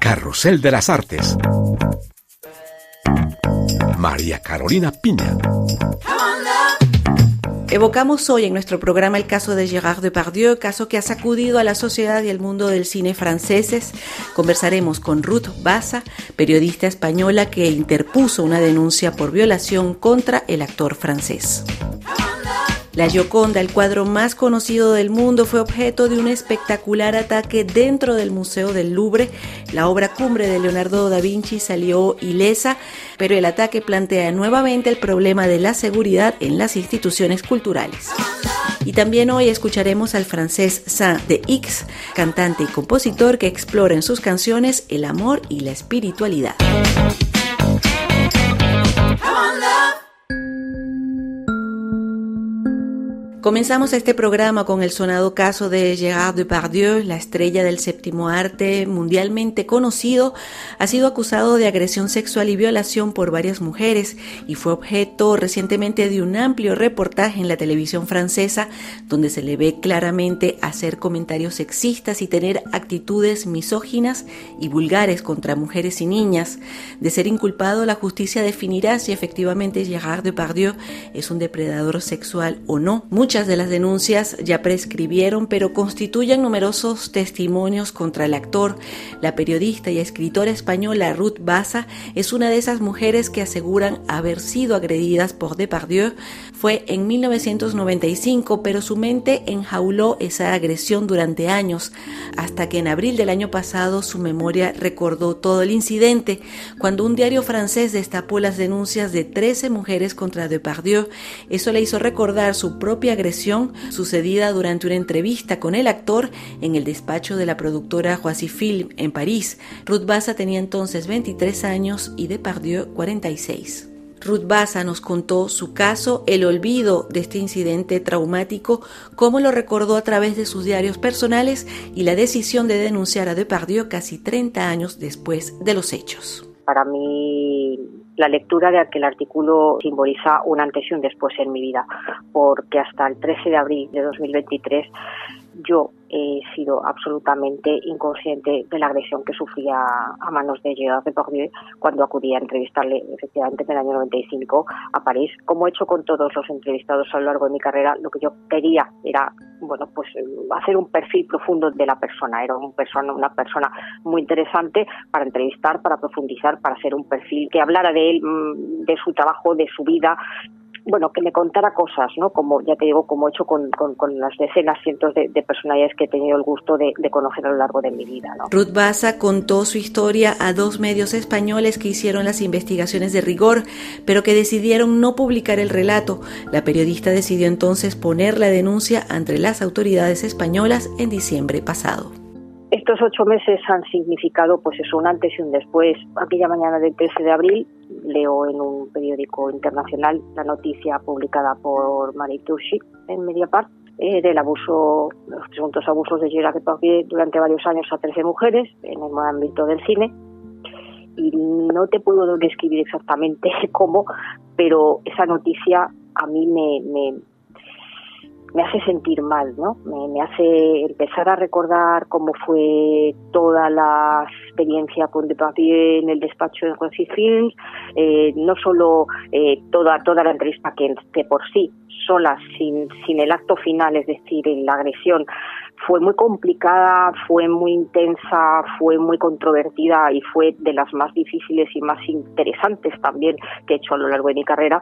Carrusel de las Artes. María Carolina Piña. Evocamos hoy en nuestro programa el caso de Gérard Depardieu, caso que ha sacudido a la sociedad y el mundo del cine franceses. Conversaremos con Ruth Baza, periodista española que interpuso una denuncia por violación contra el actor francés. La Gioconda, el cuadro más conocido del mundo, fue objeto de un espectacular ataque dentro del Museo del Louvre. La obra cumbre de Leonardo da Vinci salió ilesa, pero el ataque plantea nuevamente el problema de la seguridad en las instituciones culturales. Y también hoy escucharemos al francés Saint de X, cantante y compositor que explora en sus canciones el amor y la espiritualidad. Comenzamos este programa con el sonado caso de Gérard Depardieu, la estrella del séptimo arte mundialmente conocido, ha sido acusado de agresión sexual y violación por varias mujeres y fue objeto recientemente de un amplio reportaje en la televisión francesa donde se le ve claramente hacer comentarios sexistas y tener actitudes misóginas y vulgares contra mujeres y niñas. De ser inculpado, la justicia definirá si efectivamente Gérard Depardieu es un depredador sexual o no. Muchas de las denuncias ya prescribieron, pero constituyen numerosos testimonios contra el actor. La periodista y escritora española Ruth Baza es una de esas mujeres que aseguran haber sido agredidas por Depardieu. Fue en 1995, pero su mente enjauló esa agresión durante años, hasta que en abril del año pasado su memoria recordó todo el incidente, cuando un diario francés destapó las denuncias de 13 mujeres contra Depardieu. Eso le hizo recordar su propia agresión sucedida durante una entrevista con el actor en el despacho de la productora Film en París. Ruth Baza tenía entonces 23 años y Depardieu 46. Ruth Baza nos contó su caso, el olvido de este incidente traumático, cómo lo recordó a través de sus diarios personales y la decisión de denunciar a Depardieu casi 30 años después de los hechos. Para mí la lectura de aquel artículo simboliza un antes y un después en mi vida, porque hasta el 13 de abril de 2023 yo he sido absolutamente inconsciente de la agresión que sufría a manos de Gerard Depardieu cuando acudía a entrevistarle efectivamente en el año 95 a París. Como he hecho con todos los entrevistados a lo largo de mi carrera, lo que yo quería era bueno, pues hacer un perfil profundo de la persona. Era un persona, una persona muy interesante para entrevistar, para profundizar, para hacer un perfil que hablara de él, mm, de su trabajo, de su vida, bueno, que me contara cosas, ¿no? Como ya te digo, como he hecho con, las decenas, cientos de, personalidades que he tenido el gusto de, conocer a lo largo de mi vida, ¿no? Ruth Baza contó su historia a dos medios españoles que hicieron las investigaciones de rigor, pero que decidieron no publicar el relato. La periodista decidió entonces poner la denuncia ante las autoridades españolas en diciembre pasado. Estos ocho meses han significado, pues eso, un antes y un después. Aquella mañana del 13 de abril leo en un periódico internacional la noticia publicada por Maritushi en Mediapart eh, del abuso, los presuntos abusos de Gerard Depardieu durante varios años a 13 mujeres en el ámbito del cine. Y no te puedo describir exactamente cómo, pero esa noticia a mí me, me me hace sentir mal, ¿no? Me, hace empezar a recordar cómo fue toda la experiencia con Depardieu en el despacho de Juan Films, eh, no solo eh, toda, toda la entrevista que, que por sí, sola, sin, sin el acto final, es decir, la agresión, fue muy complicada, fue muy intensa, fue muy controvertida y fue de las más difíciles y más interesantes también que he hecho a lo largo de mi carrera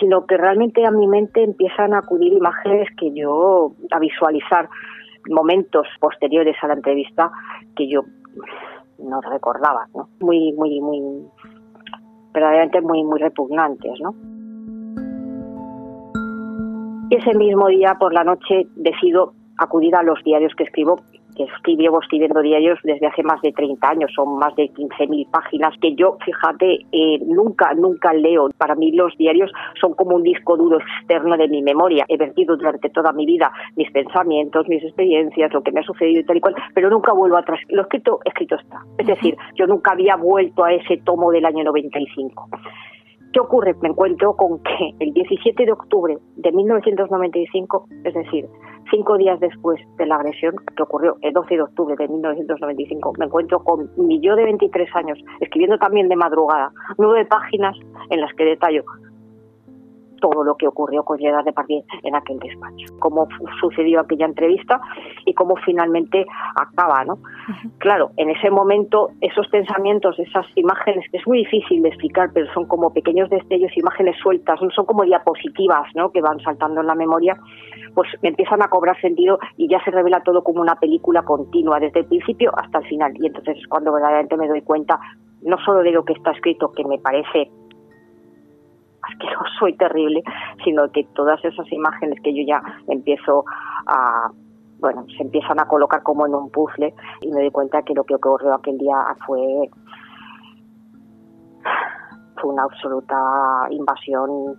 sino que realmente a mi mente empiezan a acudir imágenes que yo, a visualizar momentos posteriores a la entrevista que yo no recordaba, ¿no? Muy, muy, muy, verdaderamente muy, muy repugnantes, ¿no? Ese mismo día por la noche decido acudir a los diarios que escribo que llevo escribiendo diarios desde hace más de 30 años, son más de 15.000 páginas, que yo, fíjate, eh, nunca, nunca leo. Para mí los diarios son como un disco duro externo de mi memoria. He vertido durante toda mi vida mis pensamientos, mis experiencias, lo que me ha sucedido y tal y cual, pero nunca vuelvo atrás. Lo escrito, escrito está. Es decir, yo nunca había vuelto a ese tomo del año 95 ¿Qué ocurre? Me encuentro con que el 17 de octubre de 1995, es decir, cinco días después de la agresión que ocurrió el 12 de octubre de 1995, me encuentro con mi yo de 23 años, escribiendo también de madrugada, nueve páginas en las que detallo todo lo que ocurrió con Gerard Depardieu en aquel despacho, cómo sucedió aquella entrevista y cómo finalmente acaba, ¿no? Claro, en ese momento esos pensamientos, esas imágenes que es muy difícil de explicar, pero son como pequeños destellos, imágenes sueltas, son como diapositivas, ¿no? Que van saltando en la memoria, pues empiezan a cobrar sentido y ya se revela todo como una película continua desde el principio hasta el final. Y entonces es cuando verdaderamente me doy cuenta no solo de lo que está escrito, que me parece asqueroso y terrible, sino que todas esas imágenes que yo ya empiezo a bueno, se empiezan a colocar como en un puzzle y me doy cuenta que lo que ocurrió aquel día fue fue una absoluta invasión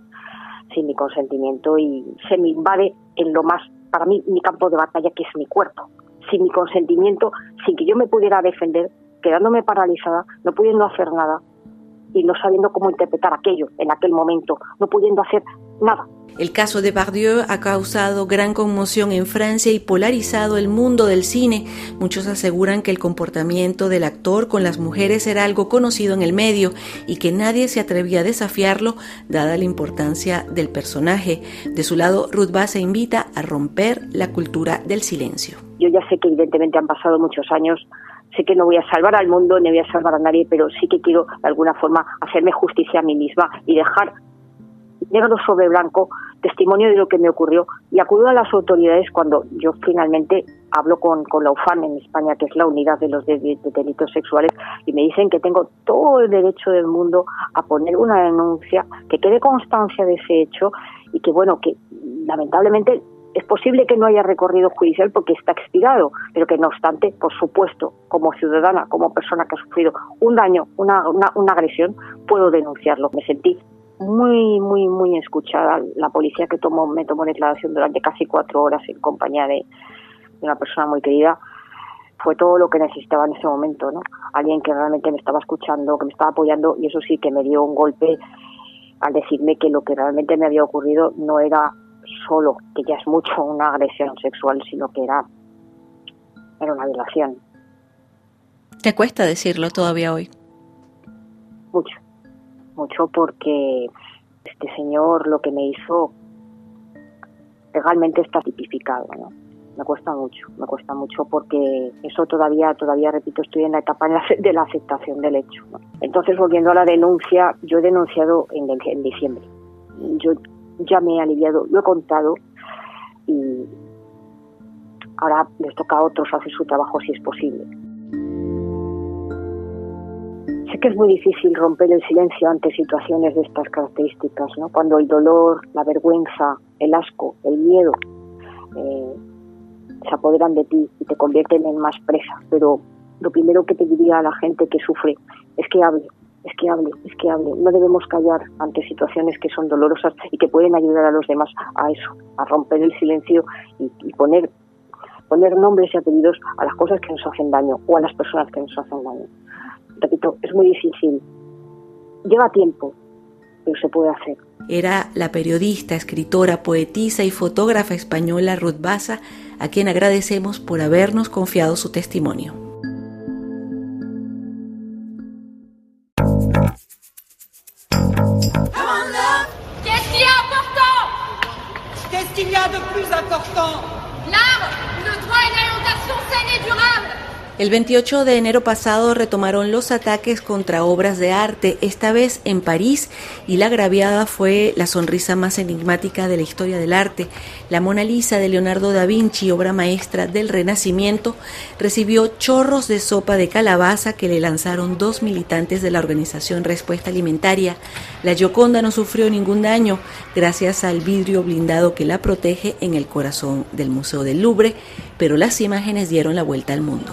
sin mi consentimiento y se me invade en lo más, para mí, mi campo de batalla, que es mi cuerpo. Sin mi consentimiento, sin que yo me pudiera defender, quedándome paralizada, no pudiendo hacer nada, y no sabiendo cómo interpretar aquello en aquel momento, no pudiendo hacer nada. El caso de Bardieu ha causado gran conmoción en Francia y polarizado el mundo del cine. Muchos aseguran que el comportamiento del actor con las mujeres era algo conocido en el medio y que nadie se atrevía a desafiarlo dada la importancia del personaje. De su lado, Ruth Bass invita a romper la cultura del silencio. Yo ya sé que evidentemente han pasado muchos años sé que no voy a salvar al mundo ni voy a salvar a nadie, pero sí que quiero de alguna forma hacerme justicia a mí misma y dejar negro sobre blanco testimonio de lo que me ocurrió y acudo a las autoridades cuando yo finalmente hablo con, con la UFAN en España, que es la unidad de los delitos sexuales, y me dicen que tengo todo el derecho del mundo a poner una denuncia, que quede constancia de ese hecho y que, bueno, que lamentablemente es posible que no haya recorrido judicial porque está expirado, pero que no obstante, por supuesto, como ciudadana, como persona que ha sufrido un daño, una, una, agresión, puedo denunciarlo. Me sentí muy, muy, muy escuchada. La policía que tomó, me tomó declaración durante casi cuatro horas en compañía de, una persona muy querida fue todo lo que necesitaba en ese momento, ¿no? Alguien que realmente me estaba escuchando, que me estaba apoyando y eso sí que me dio un golpe al decirme que lo que realmente me había ocurrido no era solo, que ya es mucho una agresión sexual, sino que era, era una violación. ¿Te cuesta decirlo todavía hoy? Mucho, mucho porque este señor lo que me hizo legalmente está tipificado, ¿no? Me cuesta mucho, me cuesta mucho porque eso todavía, todavía repito, estoy en la etapa de la aceptación del hecho. Entonces, volviendo a la denuncia, yo he denunciado en, en diciembre. Yo ya me he aliviado, lo he contado y ahora les toca a otros hacer su trabajo si es posible. Sé que es muy difícil romper el silencio ante situaciones de estas características, ¿no? cuando el dolor, la vergüenza, el asco, el miedo eh, se apoderan de ti y te convierten en más presa. Pero lo primero que te diría a la gente que sufre es que hable, es que hable, es que hable. No debemos callar ante situaciones que son dolorosas y que pueden ayudar a los demás a eso, a romper el silencio y, poner, poner nombres y apellidos a las cosas que nos hacen daño o a las personas que nos hacen daño. Repito, es muy difícil. Lleva tiempo, pero se puede hacer. Era la periodista, escritora, poetisa y fotógrafa española Ruth Baza, a quien agradecemos por habernos confiado su testimonio. El 28 de enero pasado retomaron los ataques contra obras de arte, esta vez en París, y la agraviada fue la sonrisa más enigmática de la historia del arte. La Mona Lisa de Leonardo da Vinci, obra maestra del Renacimiento, recibió chorros de sopa de calabaza que le lanzaron dos militantes de la organización Respuesta Alimentaria. La Gioconda no sufrió ningún daño gracias al vidrio blindado que la protege en el corazón del Museo del Louvre, pero las imágenes dieron la vuelta al mundo.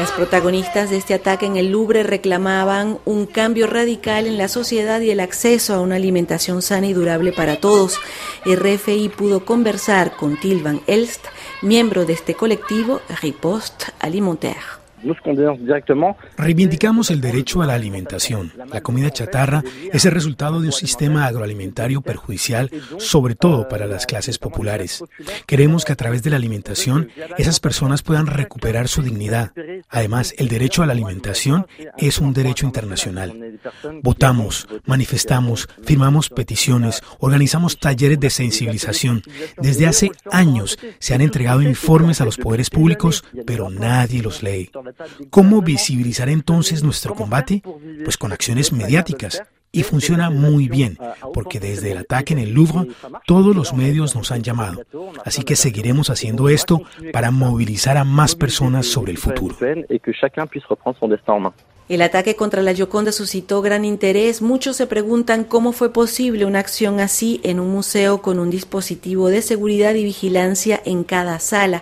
Las protagonistas de este ataque en el Louvre reclamaban un cambio radical en la sociedad y el acceso a una alimentación sana y durable para todos. RFI pudo conversar con Tilvan Elst, miembro de este colectivo Riposte Alimentaire. Reivindicamos el derecho a la alimentación. La comida chatarra es el resultado de un sistema agroalimentario perjudicial, sobre todo para las clases populares. Queremos que a través de la alimentación esas personas puedan recuperar su dignidad. Además, el derecho a la alimentación es un derecho internacional. Votamos, manifestamos, firmamos peticiones, organizamos talleres de sensibilización. Desde hace años se han entregado informes a los poderes públicos, pero nadie los lee. ¿Cómo visibilizar entonces nuestro combate? Pues con acciones mediáticas. Y funciona muy bien, porque desde el ataque en el Louvre todos los medios nos han llamado. Así que seguiremos haciendo esto para movilizar a más personas sobre el futuro. El ataque contra la Gioconda suscitó gran interés. Muchos se preguntan cómo fue posible una acción así en un museo con un dispositivo de seguridad y vigilancia en cada sala.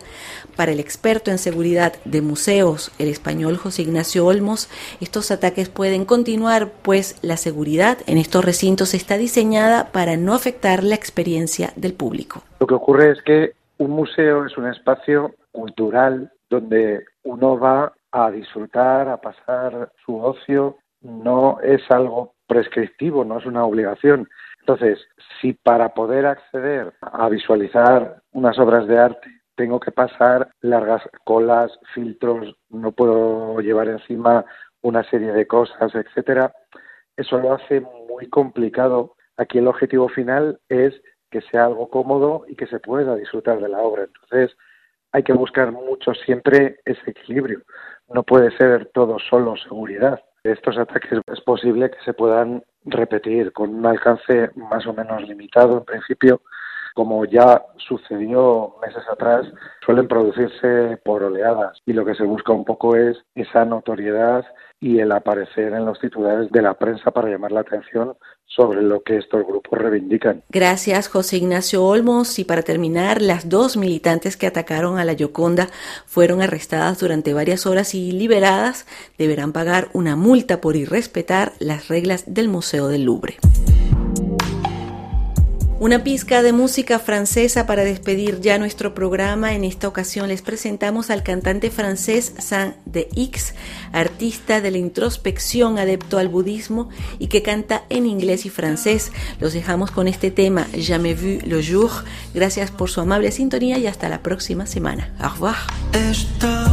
Para el experto en seguridad de museos, el español José Ignacio Olmos, estos ataques pueden continuar, pues la seguridad en estos recintos está diseñada para no afectar la experiencia del público. Lo que ocurre es que un museo es un espacio cultural donde uno va a disfrutar, a pasar su ocio, no es algo prescriptivo, no es una obligación. Entonces, si para poder acceder a visualizar unas obras de arte tengo que pasar largas colas, filtros, no puedo llevar encima una serie de cosas, etcétera. Eso lo hace muy complicado. Aquí el objetivo final es que sea algo cómodo y que se pueda disfrutar de la obra. Entonces, hay que buscar mucho siempre ese equilibrio. No puede ser todo solo seguridad. Estos ataques es posible que se puedan repetir con un alcance más o menos limitado en principio, como ya sucedió meses atrás, suelen producirse por oleadas y lo que se busca un poco es esa notoriedad y el aparecer en los titulares de la prensa para llamar la atención sobre lo que estos grupos reivindican. Gracias, José Ignacio Olmos. Y para terminar, las dos militantes que atacaron a la Yoconda fueron arrestadas durante varias horas y liberadas. Deberán pagar una multa por irrespetar las reglas del Museo del Louvre. Una pizca de música francesa para despedir ya nuestro programa. En esta ocasión les presentamos al cantante francés Saint de X, artista de la introspección, adepto al budismo y que canta en inglés y francés. Los dejamos con este tema, Jamais vu le jour. Gracias por su amable sintonía y hasta la próxima semana. Au revoir.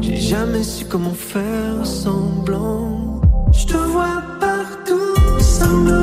J'ai jamais su comment faire semblant. Je te vois partout semblant.